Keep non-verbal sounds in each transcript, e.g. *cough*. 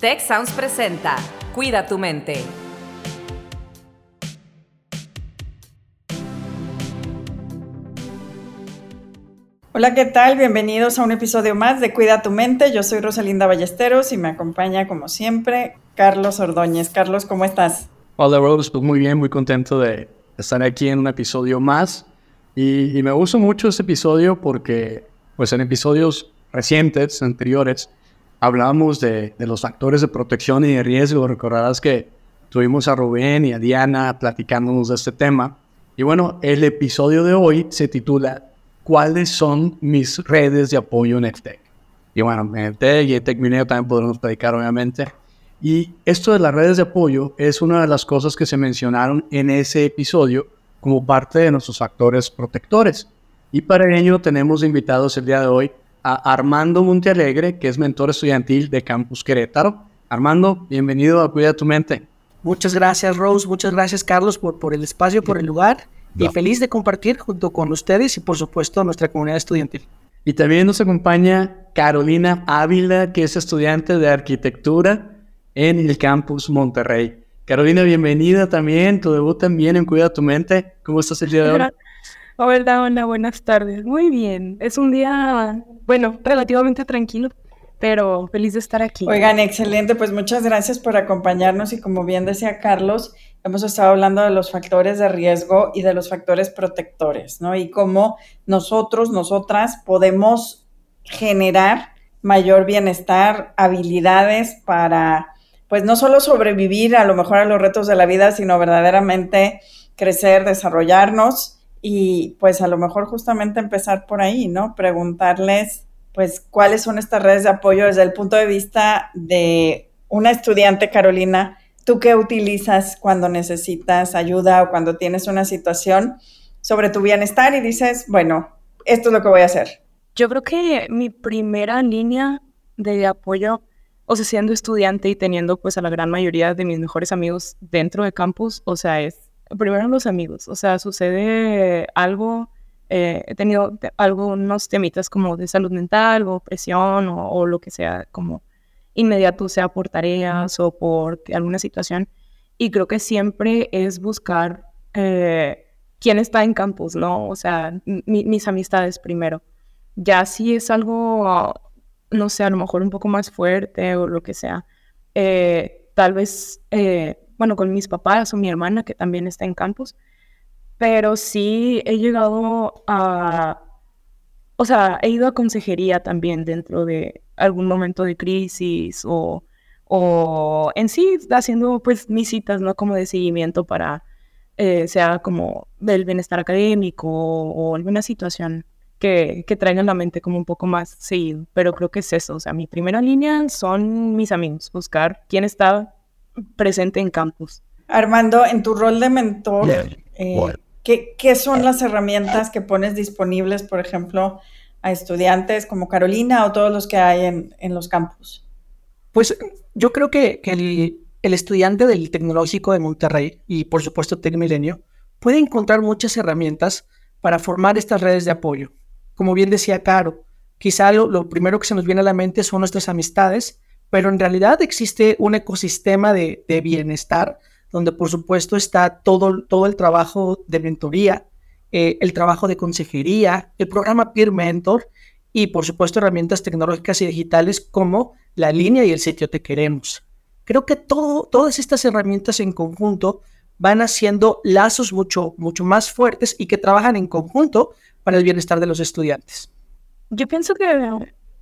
Tech Sounds presenta Cuida tu mente. Hola, ¿qué tal? Bienvenidos a un episodio más de Cuida tu mente. Yo soy Rosalinda Ballesteros y me acompaña, como siempre, Carlos Ordóñez. Carlos, ¿cómo estás? Hola, Rose. Pues muy bien, muy contento de estar aquí en un episodio más. Y, me gusta mucho este episodio porque, pues en episodios recientes, anteriores, hablamos de, de los factores de protección y de riesgo. Recordarás que tuvimos a Rubén y a Diana platicándonos de este tema. Y bueno, el episodio de hoy se titula cuáles son mis redes de apoyo en EdTech. Y bueno, en EdTech y EdTech Mineo también podremos platicar, obviamente. Y esto de las redes de apoyo es una de las cosas que se mencionaron en ese episodio como parte de nuestros factores protectores. Y para ello tenemos invitados el día de hoy a Armando Montealegre, que es mentor estudiantil de Campus Querétaro. Armando, bienvenido a Cuida tu Mente. Muchas gracias, Rose. Muchas gracias, Carlos, por, por el espacio, por el lugar y feliz de compartir junto con ustedes y por supuesto nuestra comunidad estudiantil. Y también nos acompaña Carolina Ávila, que es estudiante de arquitectura en el campus Monterrey. Carolina, bienvenida también, tu debut también en Cuida tu Mente. ¿Cómo estás el día de hoy? Hola, hola, buenas tardes. Muy bien. Es un día, bueno, relativamente tranquilo, pero feliz de estar aquí. Oigan, excelente. Pues muchas gracias por acompañarnos y como bien decía Carlos, hemos estado hablando de los factores de riesgo y de los factores protectores, ¿no? Y cómo nosotros, nosotras podemos generar mayor bienestar, habilidades para, pues no solo sobrevivir a lo mejor a los retos de la vida, sino verdaderamente crecer, desarrollarnos y pues a lo mejor justamente empezar por ahí, ¿no? Preguntarles, pues, cuáles son estas redes de apoyo desde el punto de vista de una estudiante, Carolina, ¿Tú qué utilizas cuando necesitas ayuda o cuando tienes una situación sobre tu bienestar y dices, bueno, esto es lo que voy a hacer? Yo creo que mi primera línea de apoyo, o sea, siendo estudiante y teniendo pues a la gran mayoría de mis mejores amigos dentro de campus, o sea, es primero los amigos, o sea, sucede algo, eh, he tenido algunos temitas como de salud mental o presión o, lo que sea, como inmediato, sea por tareas o por alguna situación. Y creo que siempre es buscar eh, quién está en campus, ¿no? O sea, mis amistades primero. Ya si es algo, no sé, a lo mejor un poco más fuerte o lo que sea, eh, tal vez, bueno, con mis papás o mi hermana que también está en campus, pero sí he llegado a, o sea, he ido a consejería también dentro de, algún momento de crisis o, o en sí haciendo pues mis citas, ¿no? Como de seguimiento para, eh, sea como del bienestar académico o, alguna situación que, que traiga la mente como un poco más seguido. Pero creo que es eso, o sea, mi primera línea son mis amigos, buscar quién está presente en campus. Armando, en tu rol de mentor, eh, ¿qué, ¿qué son las herramientas que pones disponibles, por ejemplo, a estudiantes como Carolina o todos los que hay en, los campus? Pues yo creo que, el, estudiante del Tecnológico de Monterrey y por supuesto Tecmilenio puede encontrar muchas herramientas para formar estas redes de apoyo. Como bien decía Caro, quizá lo, primero que se nos viene a la mente son nuestras amistades, pero en realidad existe un ecosistema de, bienestar donde por supuesto está todo, todo el trabajo de mentoría, eh, el trabajo de consejería, el programa Peer Mentor y por supuesto herramientas tecnológicas y digitales como la línea y el sitio Te Queremos. Creo que todo, todas estas herramientas en conjunto van haciendo lazos mucho, mucho más fuertes y que trabajan en conjunto para el bienestar de los estudiantes. Yo pienso que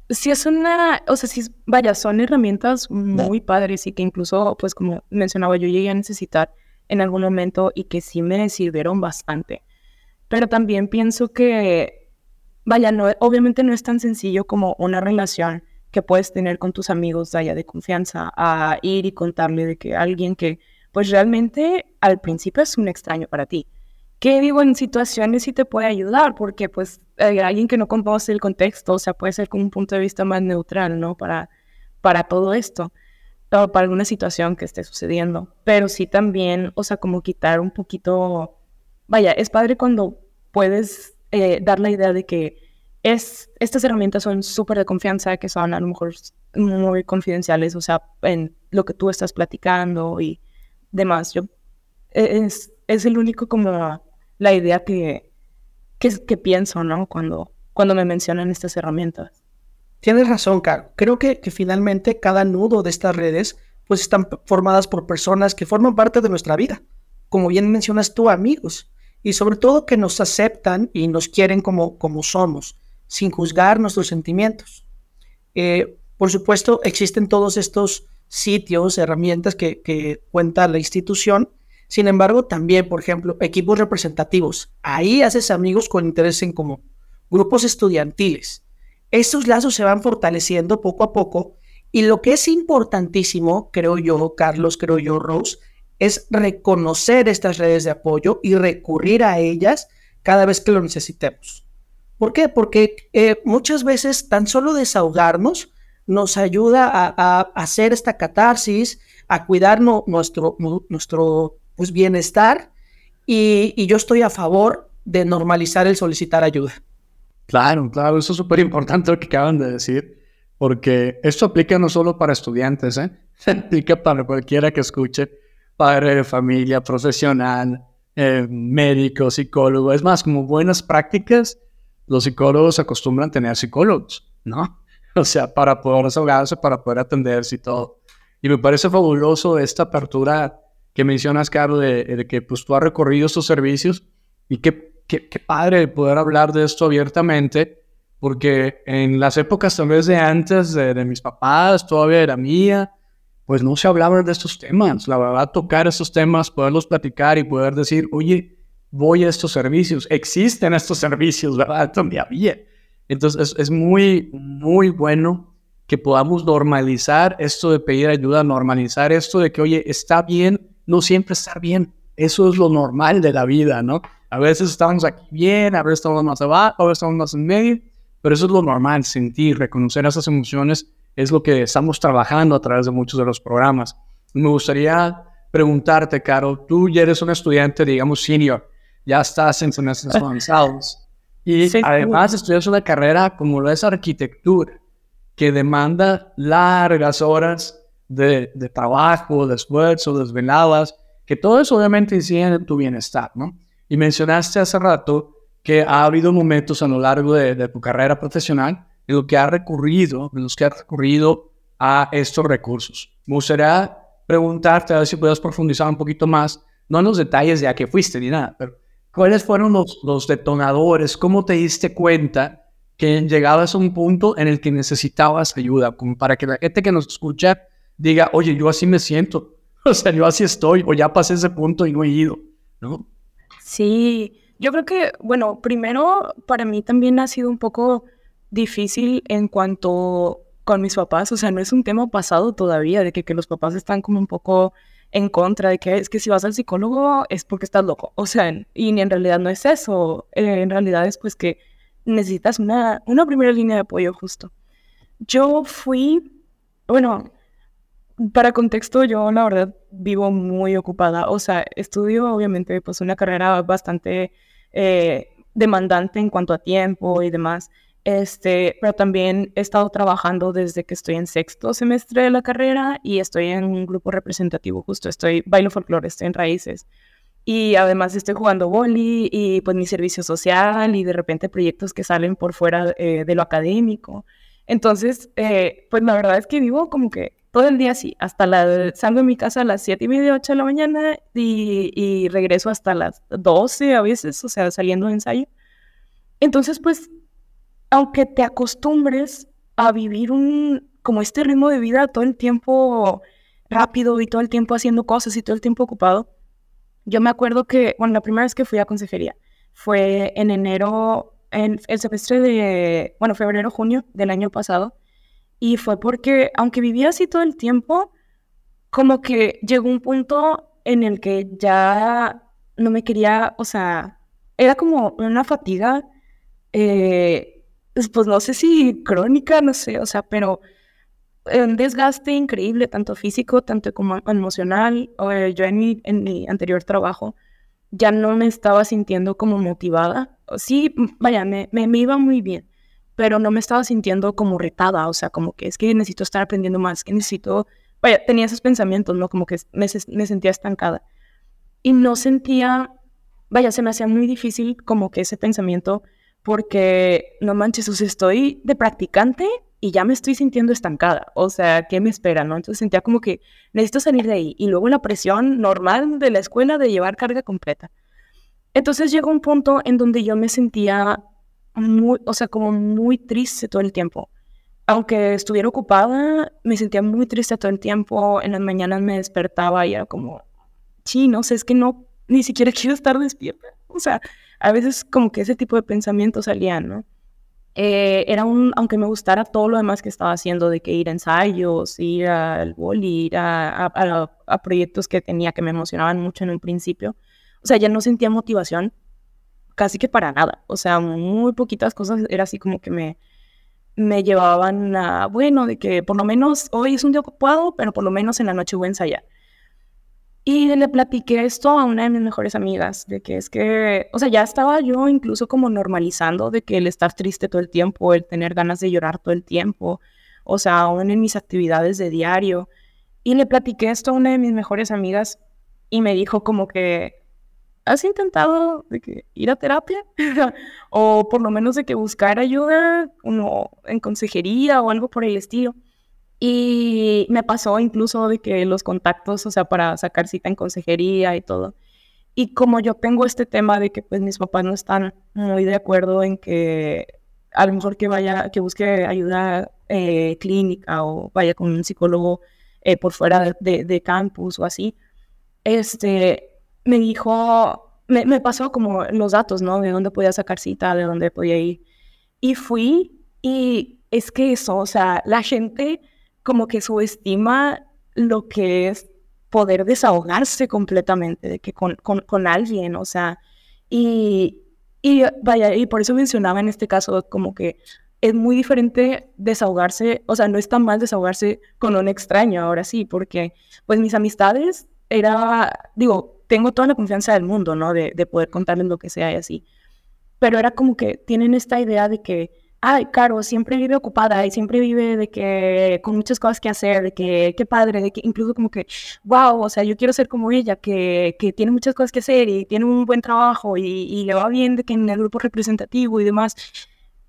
si es una, o sea, si vaya, son herramientas muy padres y que incluso, pues como mencionaba, yo llegué a necesitar en algún momento y que sí me sirvieron bastante. Pero también pienso que, vaya, no, obviamente no es tan sencillo como una relación que puedes tener con tus amigos allá de confianza, a ir y contarle de que alguien que, pues realmente al principio es un extraño para ti. ¿Qué digo en situaciones sí te puede ayudar? Porque pues alguien que no conoce el contexto, o sea, puede ser con un punto de vista más neutral, ¿no? Para, para todo esto, o para alguna situación que esté sucediendo. Pero sí también, o sea, como quitar un poquito vaya, es padre cuando puedes eh, dar la idea de que es, estas herramientas son súper de confianza, que son a lo mejor muy confidenciales, o sea, en lo que tú estás platicando y demás. Yo, e, es, es el único como la idea que, que, que pienso, ¿no? Cuando, cuando me mencionan estas herramientas. Tienes razón, Caro. Creo que, que finalmente cada nudo de estas redes pues están formadas por personas que forman parte de nuestra vida. Como bien mencionas tú, amigos. Y sobre todo que nos aceptan y nos quieren como, como somos, sin juzgar nuestros sentimientos. Eh, por supuesto, existen todos estos sitios, herramientas que, que cuenta la institución. Sin embargo, también, por ejemplo, equipos representativos. Ahí haces amigos con interés en común. Grupos estudiantiles. Estos lazos se van fortaleciendo poco a poco y lo que es importantísimo, creo yo, Carlos, creo yo, Rose, es reconocer estas redes de apoyo y recurrir a ellas cada vez que lo necesitemos. ¿Por qué? Porque eh, muchas veces tan solo desahogarnos nos ayuda a, hacer esta catarsis, a cuidar nuestro, nuestro pues, bienestar y, y yo estoy a favor de normalizar el solicitar ayuda. Claro, claro, eso es súper importante lo que acaban de decir, porque esto aplica no solo para estudiantes, ¿eh? *laughs* aplica para cualquiera que escuche, padre de familia, profesional, eh, médico, psicólogo. Es más, como buenas prácticas, los psicólogos acostumbran tener psicólogos, ¿no? *laughs* O sea, para poder desahogarse, para poder atenderse y todo. Y me parece fabuloso esta apertura que mencionas, Carlos, de, de que pues, tú has recorrido estos servicios y que qué, padre poder hablar de esto abiertamente, porque en las épocas tal vez de antes de, mis papás, todavía era mía, pues no se hablaban de estos temas. La verdad, tocar estos temas, poderlos platicar y poder decir, oye, voy a estos servicios, existen estos servicios, ¿verdad? Todavía había. Entonces, es, es, muy, muy bueno que podamos normalizar esto de pedir ayuda, normalizar esto de que, oye, está bien, no siempre estar bien. Eso es lo normal de la vida, ¿no? A veces estamos aquí bien, a veces estamos más abajo, a veces estamos más en medio, pero eso es lo normal, sentir, reconocer esas emociones es lo que estamos trabajando a través de muchos de los programas. Me gustaría preguntarte, Caro, tú ya eres un estudiante, digamos, senior, ya estás en semestres *laughs* avanzados y además estudias una carrera como lo es arquitectura, que demanda largas horas de, de trabajo, de esfuerzo, desveladas, que todo eso obviamente incide en tu bienestar, ¿no? Y mencionaste hace rato que ha habido momentos a lo largo de, tu carrera profesional en los que has recurrido, en los que has recurrido a estos recursos. Me gustaría preguntarte, a ver si puedes profundizar un poquito más, no en los detalles de a qué fuiste ni nada, pero ¿cuáles fueron los, detonadores? ¿Cómo te diste cuenta que llegabas a un punto en el que necesitabas ayuda? Para que la gente que nos escucha diga, oye, yo así me siento, *laughs* o sea, yo así estoy, o ya pasé ese punto y no he ido, ¿no? Sí, yo creo que, bueno, primero para mí también ha sido un poco difícil en cuanto con mis papás, o sea, no es un tema pasado todavía, de que, que los papás están como un poco en contra de que es que si vas al psicólogo es porque estás loco, o sea, y en realidad no es eso, eh, en realidad es pues que necesitas una, una primera línea de apoyo justo. Yo fui, bueno, para contexto, yo la verdad vivo muy ocupada. O sea, estudio obviamente pues una carrera bastante eh, demandante en cuanto a tiempo y demás. Este, pero también he estado trabajando desde que estoy en sexto semestre de la carrera y estoy en un grupo representativo, justo estoy bailo folclore, estoy en raíces. Y además estoy jugando boli y pues mi servicio social y de repente proyectos que salen por fuera eh, de lo académico. Entonces, eh, pues la verdad es que vivo como que todo el día así, hasta la, salgo de mi casa a las 7 y media, 8 de la mañana y, regreso hasta las 12 a veces, o sea, saliendo de ensayo. Entonces, pues, aunque te acostumbres a vivir un, como este ritmo de vida todo el tiempo rápido y todo el tiempo haciendo cosas y todo el tiempo ocupado, yo me acuerdo que, bueno, la primera vez que fui a consejería fue en enero, en el semestre de, bueno, febrero, junio del año pasado, y fue porque, aunque vivía así todo el tiempo, como que llegó un punto en el que ya no me quería, o sea, era como una fatiga, eh, pues, pues no sé si crónica, no sé, o sea, pero un desgaste increíble, tanto físico, tanto como emocional. yo en mi, en mi anterior trabajo ya no me estaba sintiendo como motivada. Sí, vaya, me, me iba muy bien, pero no me estaba sintiendo como retada, o sea, como que es que necesito estar aprendiendo más, que necesito, vaya, tenía esos pensamientos, ¿no? Como que me, sentía estancada. Y no sentía, vaya, se me hacía muy difícil como que ese pensamiento, porque no manches, o sea, estoy de practicante y ya me estoy sintiendo estancada, o sea, ¿qué me espera, no? Entonces sentía como que necesito salir de ahí y luego la presión normal de la escuela de llevar carga completa. Entonces llegó un punto en donde yo me sentía muy, o sea, como muy triste todo el tiempo. Aunque estuviera ocupada, me sentía muy triste todo el tiempo. En las mañanas me despertaba y era como, sí, no sé, es que no, ni siquiera *laughs* quiero estar despierta. O sea, a veces como que ese tipo de pensamientos salían, ¿no? Eh, era un, aunque me gustara todo lo demás que estaba haciendo, de que ir a ensayos, ir al boli, ir a, a, proyectos que tenía que me emocionaban mucho en un principio, o sea, ya no sentía motivación casi que para nada, o sea, muy poquitas cosas era así como que me, me llevaban a, bueno, de que por lo menos hoy es un día ocupado, pero por lo menos en la noche voy a ensayar. Y le platiqué esto a una de mis mejores amigas, de que es que, o sea, ya estaba yo incluso como normalizando de que el estar triste todo el tiempo, el tener ganas de llorar todo el tiempo, o sea, aún en mis actividades de diario. Y le platiqué esto a una de mis mejores amigas y me dijo como que, ¿has intentado de que ir a terapia? *laughs* o por lo menos de que buscar ayuda uno, en consejería o algo por el estilo. Y me pasó incluso de que los contactos, o sea, para sacar cita en consejería y todo. Y como yo tengo este tema de que pues mis papás no están muy de acuerdo en que a lo mejor que vaya, que busque ayuda eh, clínica o vaya con un psicólogo eh, por fuera de, de, campus o así, este, me dijo, me, me pasó como los datos, ¿no? De dónde podía sacar cita, de dónde podía ir. Y fui y es que eso, o sea, la gente como que subestima lo que es poder desahogarse completamente, de que con, con, alguien, o sea, y, y vaya, y por eso mencionaba en este caso como que es muy diferente desahogarse, o sea, no es tan mal desahogarse con un extraño, ahora sí, porque pues mis amistades era, digo, tengo toda la confianza del mundo, ¿no? De, de poder contarles lo que sea y así, pero era como que tienen esta idea de que ay, Caro, siempre vive ocupada y siempre vive de que con muchas cosas que hacer, de que qué padre, de que incluso como que, wow, o sea, yo quiero ser como ella, que, que tiene muchas cosas que hacer y tiene un buen trabajo y, y, le va bien de que en el grupo representativo y demás,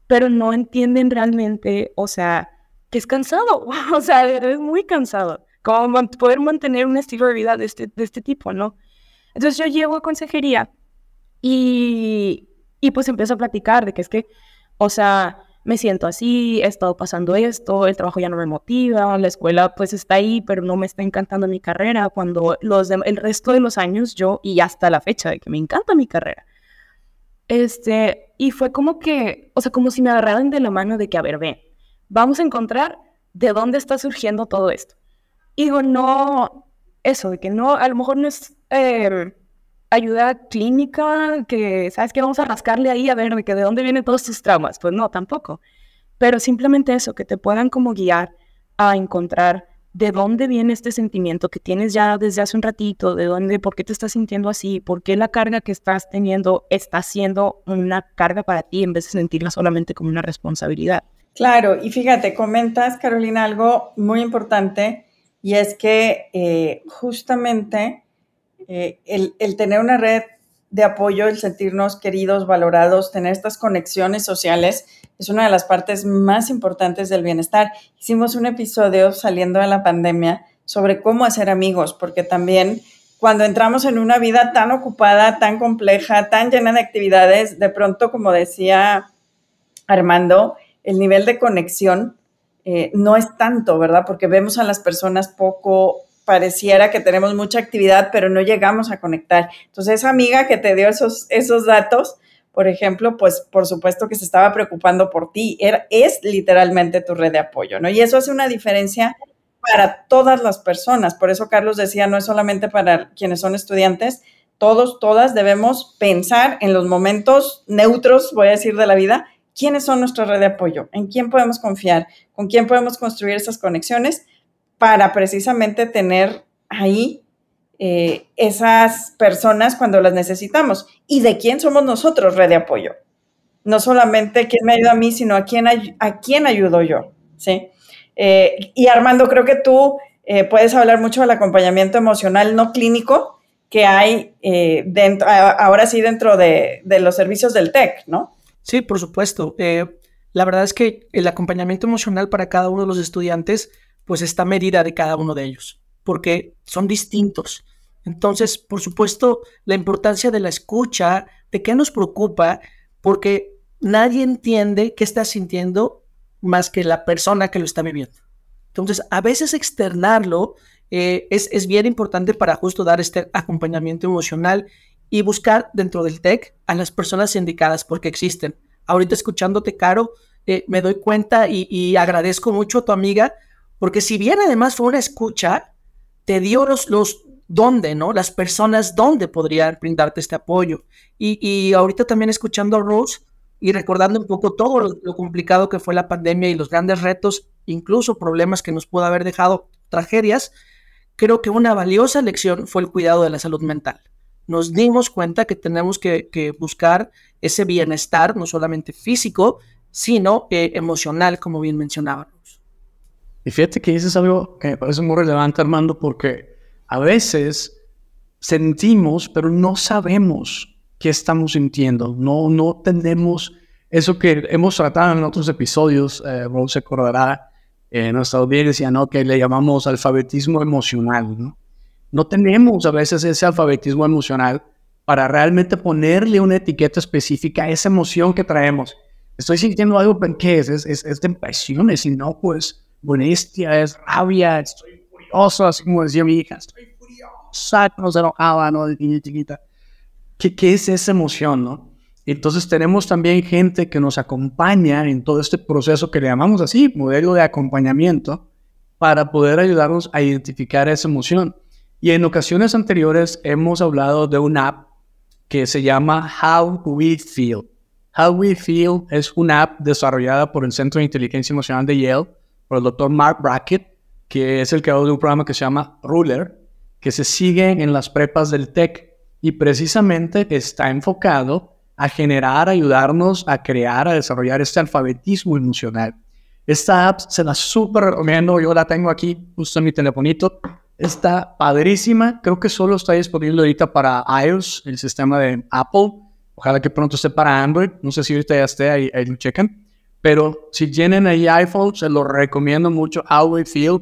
pero no entienden realmente, o sea, que es cansado, *laughs* o sea, es muy cansado, como poder mantener un estilo de vida de este, de este tipo, ¿no? Entonces yo llego a consejería y, y pues empiezo a platicar de que es que, o sea, me siento así, he estado pasando esto, el trabajo ya no me motiva, la escuela pues está ahí, pero no me está encantando mi carrera, cuando los el resto de los años yo, y hasta la fecha de que me encanta mi carrera. Este, y fue como que, o sea, como si me agarraran de la mano de que, a ver, ven, vamos a encontrar de dónde está surgiendo todo esto. Y digo, no, eso, de que no, a lo mejor no es eh, ayuda clínica, que, ¿sabes qué? Vamos a rascarle ahí a ver de, que de dónde vienen todos tus traumas. Pues no, tampoco. Pero simplemente eso, que te puedan como guiar a encontrar de dónde viene este sentimiento que tienes ya desde hace un ratito, de dónde, por qué te estás sintiendo así, por qué la carga que estás teniendo está siendo una carga para ti en vez de sentirla solamente como una responsabilidad. Claro, y fíjate, comentas, Carolina, algo muy importante y es que eh, justamente eh, el, tener una red de apoyo, el sentirnos queridos, valorados, tener estas conexiones sociales, es una de las partes más importantes del bienestar. Hicimos un episodio saliendo de la pandemia sobre cómo hacer amigos, porque también cuando entramos en una vida tan ocupada, tan compleja, tan llena de actividades, de pronto, como decía Armando, el nivel de conexión eh, no es tanto, ¿verdad? Porque vemos a las personas poco pareciera que tenemos mucha actividad, pero no llegamos a conectar. Entonces, esa amiga que te dio esos, esos datos, por ejemplo, pues por supuesto que se estaba preocupando por ti, es literalmente tu red de apoyo, ¿no? Y eso hace una diferencia para todas las personas. Por eso Carlos decía, no es solamente para quienes son estudiantes, todos, todas debemos pensar en los momentos neutros, voy a decir, de la vida, quiénes son nuestra red de apoyo, en quién podemos confiar, con quién podemos construir esas conexiones para precisamente tener ahí eh, esas personas cuando las necesitamos. ¿Y de quién somos nosotros, red de apoyo? no solamente quién me ayuda a mí, sino a quién, a quién ayudo yo, ¿sí? Eh, y Armando, creo que tú eh, puedes hablar mucho del acompañamiento emocional no clínico que hay dentro, ahora sí dentro de, de, los servicios del TEC, ¿no? Sí, por supuesto. la verdad es que el acompañamiento emocional para cada uno de los estudiantes, pues está medida de cada uno de ellos, porque son distintos. Entonces, por supuesto, la importancia de la escucha, de qué nos preocupa, porque nadie entiende qué está sintiendo más que la persona que lo está viviendo. Entonces, a veces externarlo eh, es, es, bien importante para justo dar este acompañamiento emocional y buscar dentro del TEC a las personas indicadas porque existen. Ahorita escuchándote, Caro, eh, me doy cuenta y, agradezco mucho a tu amiga, porque si bien además fue una escucha, te dio los, los dónde, ¿no? Las personas dónde podrían brindarte este apoyo. Y, y ahorita también escuchando a Rose, y recordando un poco todo lo, complicado que fue la pandemia y los grandes retos, incluso problemas que nos pudo haber dejado tragedias, creo que una valiosa lección fue el cuidado de la salud mental. Nos dimos cuenta que tenemos que, buscar ese bienestar, no solamente físico, sino eh, emocional, como bien mencionábamos. Y fíjate que dices algo que me parece muy relevante, Armando, porque a veces sentimos, pero no sabemos qué estamos sintiendo. No, no tenemos eso que hemos tratado en otros episodios, eh, se acordará, en nuestra audiencia, ¿no? Que le llamamos alfabetismo emocional, ¿no? No tenemos a veces ese alfabetismo emocional para realmente ponerle una etiqueta específica a esa emoción que traemos. Estoy sintiendo algo, ¿qué es? Es, es, es de impresiones, y no, pues, molestia, es rabia, estoy furioso, así como decía mi hija, estoy furiosa, no se enojaba, ¿no? De niña chiquita. ¿Qué, ¿Qué es esa emoción, no? Entonces tenemos también gente que nos acompaña en todo este proceso que le llamamos así, modelo de acompañamiento, para poder ayudarnos a identificar esa emoción. Y en ocasiones anteriores hemos hablado de una app que se llama How We Feel. How We Feel es una app desarrollada por el Centro de Inteligencia Emocional de Yale, por el doctor Mark Brackett, que es el creador de un programa que se llama Ruler, que se sigue en las prepas del TEC y precisamente está enfocado a generar, ayudarnos a crear, a desarrollar este alfabetismo emocional. Esta app se la súper recomiendo, yo la tengo aquí justo en mi telefonito. Está padrísima, creo que solo está disponible ahorita para iOS, el sistema de Apple. Ojalá que pronto esté para Android, no sé si ahorita ya esté, ahí, ahí lo chequen. Pero si tienen ahí iPhone, se lo recomiendo mucho, We Feel,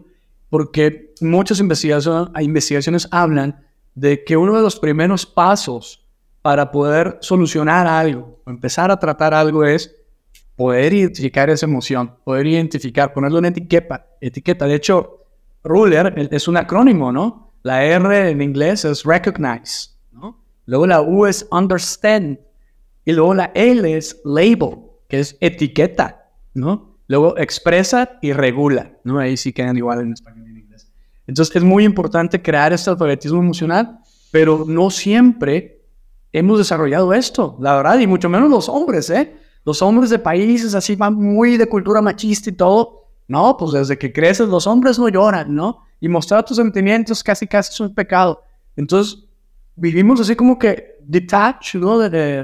porque muchas investigaciones, hablan de que uno de los primeros pasos para poder solucionar algo empezar a tratar algo es poder identificar esa emoción, poder identificar, ponerle una etiqueta. etiqueta. De hecho, ruler es un acrónimo, ¿no? La R en inglés es recognize, ¿no? Luego la U es understand y luego la L es label, que es etiqueta, ¿no? Luego expresa y regula, ¿no? Ahí sí quedan igual en español y en inglés. Entonces es muy importante crear este alfabetismo emocional, pero no siempre hemos desarrollado esto, la verdad, y mucho menos los hombres, ¿eh? Los hombres de países así van muy de cultura machista y todo. No, pues desde que creces los hombres no lloran, ¿no? Y mostrar tus sentimientos casi casi es un pecado. Entonces, vivimos así como que detached, ¿no?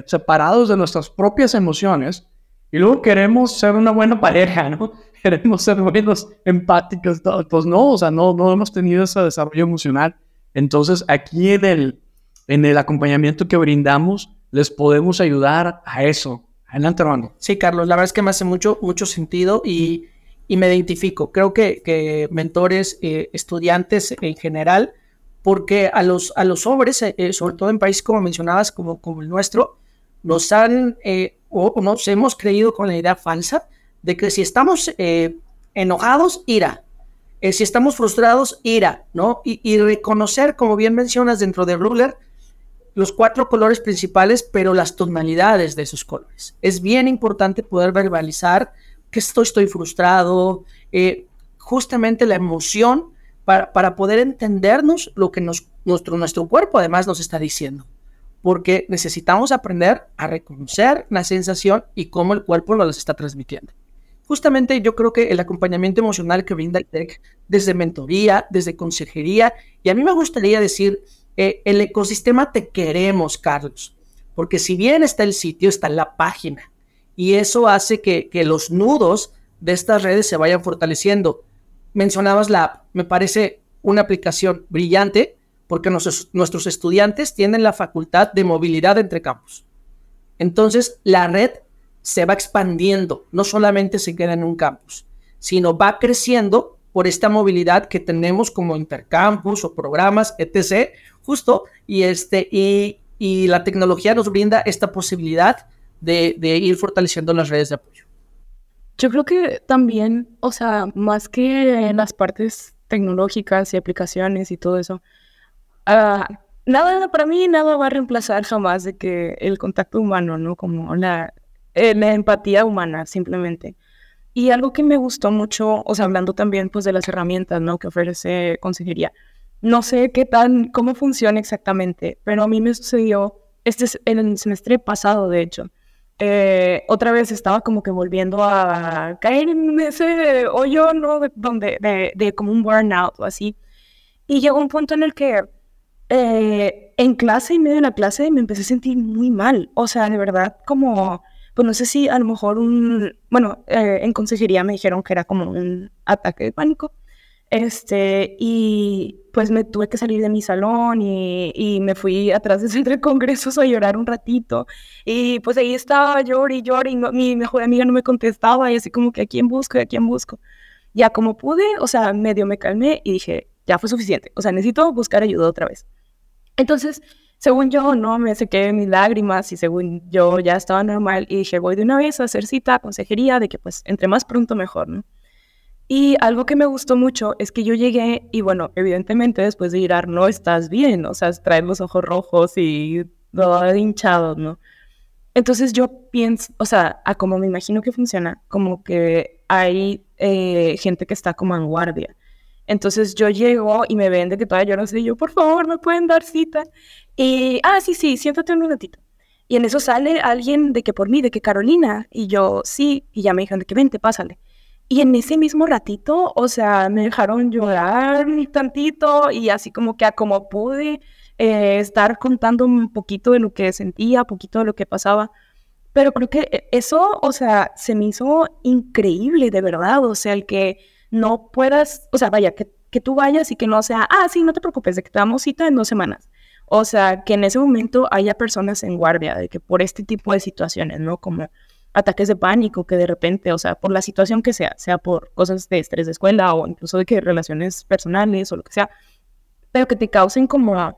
Separados de nuestras propias emociones. Y luego queremos ser una buena pareja, ¿no? *laughs* Queremos ser buenos, empáticos, todo. Pues no, o sea, no, no hemos tenido ese desarrollo emocional. Entonces, aquí en el, en el acompañamiento que brindamos, les podemos ayudar a eso. Adelante, Armando. Sí, Carlos, la verdad es que me hace mucho, mucho sentido y, y me identifico. Creo que, que mentores, eh, estudiantes en general, porque a los, a los hombres, eh, eh, sobre todo en países como mencionabas, como, como el nuestro, nos han o nos hemos creído con la idea falsa de que si estamos enojados, ira. si estamos frustrados, ira, ¿no? Y, y, reconocer, como bien mencionas dentro de Ruler, los cuatro colores principales, pero las tonalidades de esos colores. Es bien importante poder verbalizar que estoy, frustrado, eh, justamente la emoción para, para, poder entendernos lo que nuestro, nuestro cuerpo además nos está diciendo. Porque necesitamos aprender a reconocer la sensación y cómo el cuerpo nos las está transmitiendo. Justamente yo creo que el acompañamiento emocional que brinda el TEC desde mentoría, desde consejería, y a mí me gustaría decir, eh, el ecosistema te queremos, Carlos, porque si bien está el sitio, está la página. Y eso hace que, los nudos de estas redes se vayan fortaleciendo. Mencionabas la app, me parece una aplicación brillante porque nuestros, estudiantes tienen la facultad de movilidad entre campus. Entonces, la red se va expandiendo, no solamente se queda en un campus, sino va creciendo por esta movilidad que tenemos como intercampus o programas, etc. Justo, y, este, y la tecnología nos brinda esta posibilidad de, de ir fortaleciendo las redes de apoyo. Yo creo que también, o sea, más que en las partes tecnológicas y aplicaciones y todo eso, uh, nada, para mí nada va a reemplazar jamás de que el contacto humano, ¿no? Como la, eh, la empatía humana, simplemente. Y algo que me gustó mucho, o sea, hablando también pues de las herramientas, ¿no? Que ofrece consejería. No sé qué tan, cómo funciona exactamente, pero a mí me sucedió, este es en el semestre pasado, de hecho, eh, otra vez estaba como que volviendo a caer en ese hoyo, ¿no? De, donde, de, de como un burnout o así. Y llegó un punto en el que eh, en clase, y medio de la clase, me empecé a sentir muy mal. O sea, de verdad, como, pues no sé si a lo mejor un, bueno, eh, en consejería me dijeron que era como un ataque de pánico. Este, y pues me tuve que salir de mi salón y, y, me fui atrás del centro de congresos a llorar un ratito. Y pues ahí estaba, llorando y y mi mejor amiga no me contestaba, y así como que a quién busco y a quién busco. Ya como pude, o sea, medio me calmé y dije, ya fue suficiente, o sea, necesito buscar ayuda otra vez. Entonces, según yo, no, me sequé mis lágrimas y según yo ya estaba normal y dije, voy de una vez a hacer cita, consejería, de que pues entre más pronto mejor, ¿no? Y algo que me gustó mucho es que yo llegué y bueno, evidentemente después de girar no estás bien, o sea, traes los ojos rojos y todo hinchado, ¿no? Entonces yo pienso, o sea, a como me imagino que funciona, como que hay eh, gente que está como en guardia. Entonces yo llego y me ven de que todavía yo no sé, yo, por favor, ¿me pueden dar cita? Y, ah, sí, sí, siéntate un ratito. Y en eso sale alguien de que por mí, de que Carolina, y yo, sí, y ya me dijeron de que vente, pásale. Y en ese mismo ratito, o sea, me dejaron llorar tantito y así como que a como pude eh, estar contando un poquito de lo que sentía, poquito de lo que pasaba. Pero creo que e, eso, o sea, se me hizo increíble, de verdad. O sea, el que no puedas, o sea, vaya, que, que tú vayas y que no sea, ah, sí, no te preocupes, de que te damos cita en dos semanas. O sea, que en ese momento haya personas en guardia, de que por este tipo de situaciones, ¿no? Como ataques de pánico que de repente, o sea, por la situación que sea, sea por cosas de estrés de escuela o incluso de que relaciones personales o lo que sea, pero que te causen como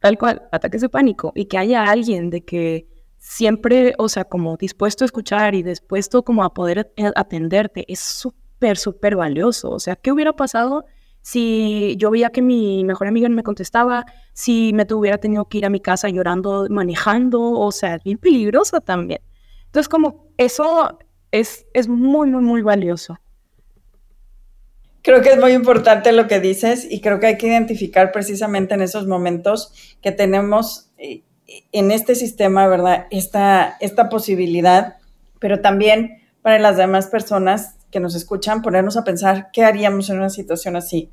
tal cual ataques de pánico y que haya alguien de que siempre, o sea, como dispuesto a escuchar y dispuesto como a poder atenderte, es súper, súper valioso. O sea, ¿qué hubiera pasado si yo veía que mi mejor amiga no me contestaba, si me tuviera tenido que ir a mi casa llorando, manejando, o sea, es bien peligroso también. Entonces, como eso es, es muy, muy, muy valioso. Creo que es muy importante lo que dices y creo que hay que identificar precisamente en esos momentos que tenemos eh, en este sistema, ¿verdad? Esta, esta posibilidad, pero también para las demás personas que nos escuchan, ponernos a pensar qué haríamos en una situación así.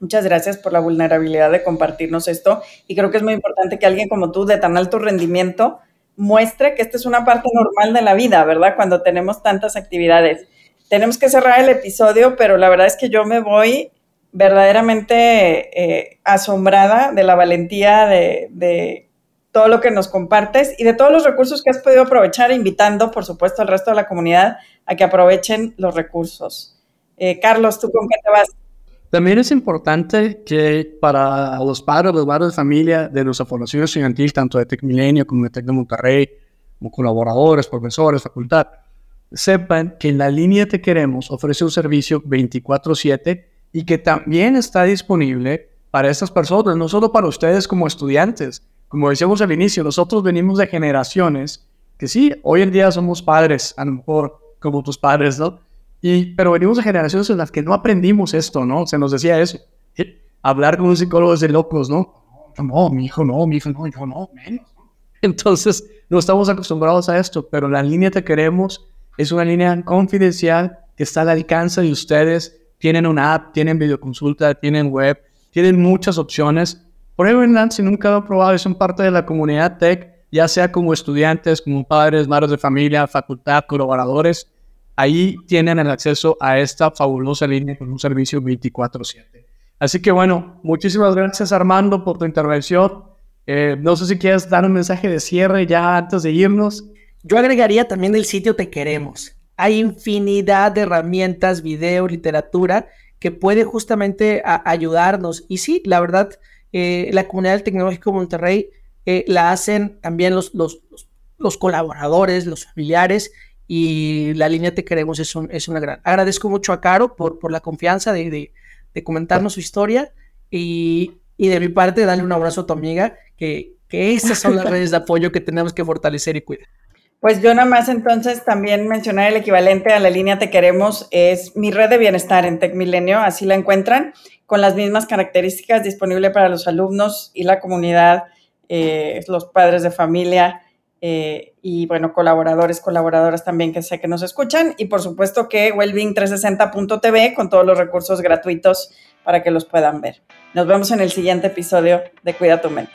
Muchas gracias por la vulnerabilidad de compartirnos esto y creo que es muy importante que alguien como tú de tan alto rendimiento muestre que esta es una parte normal de la vida, ¿verdad? Cuando tenemos tantas actividades. Tenemos que cerrar el episodio, pero la verdad es que yo me voy verdaderamente eh, asombrada de la valentía de, todo lo que nos compartes y de todos los recursos que has podido aprovechar, invitando, por supuesto, al resto de la comunidad a que aprovechen los recursos. Eh, Carlos, ¿tú con qué te vas? También es importante que para los padres, los padres de familia de nuestra formación estudiantil, tanto de Tec Milenio como de Tec de Monterrey, como colaboradores, profesores, facultad, sepan que en la línea Te Queremos ofrece un servicio 24/7 y que también está disponible para estas personas, no solo para ustedes como estudiantes. Como decíamos al inicio, nosotros venimos de generaciones que sí, hoy en día somos padres, a lo mejor como tus padres, ¿no? Y, pero venimos de generaciones en las que no aprendimos esto, ¿no? Se nos decía eso. Hablar con un psicólogo es de locos, ¿no? No, mi hijo no, mi hijo no, yo no, menos. Entonces, no estamos acostumbrados a esto, pero la línea que queremos es una línea confidencial que está al alcance de ustedes. Tienen una app, tienen videoconsulta, tienen web, tienen muchas opciones. Pruébenla si nunca lo han probado y son parte de la comunidad tech. ya sea como estudiantes, como padres, madres de familia, facultad, colaboradores, ahí tienen el acceso a esta fabulosa línea con un servicio 24/7. Así que bueno, muchísimas gracias Armando por tu intervención. Eh, no sé si quieres dar un mensaje de cierre ya antes de irnos. Yo agregaría también el sitio Te Queremos. Hay infinidad de herramientas, video, literatura que puede justamente ayudarnos. Y sí, la verdad, eh, la comunidad del Tecnológico Monterrey eh, la hacen también los, los, los, colaboradores, los familiares y la línea Te Queremos es, es una gran. Agradezco mucho a Caro por, por la confianza de, de, comentarnos su historia y, y, de mi parte darle un abrazo a tu amiga, que, que esas son las *laughs* redes de apoyo que tenemos que fortalecer y cuidar. Pues yo nada más entonces también mencionar el equivalente a la línea Te Queremos es mi red de bienestar en Tech Milenio, así la encuentran, con las mismas características disponible para los alumnos y la comunidad, eh, los padres de familia eh, y bueno, colaboradores, colaboradoras también que sé que nos escuchan y por supuesto que wellbeing360.tv con todos los recursos gratuitos para que los puedan ver. Nos vemos en el siguiente episodio de Cuida tu mente.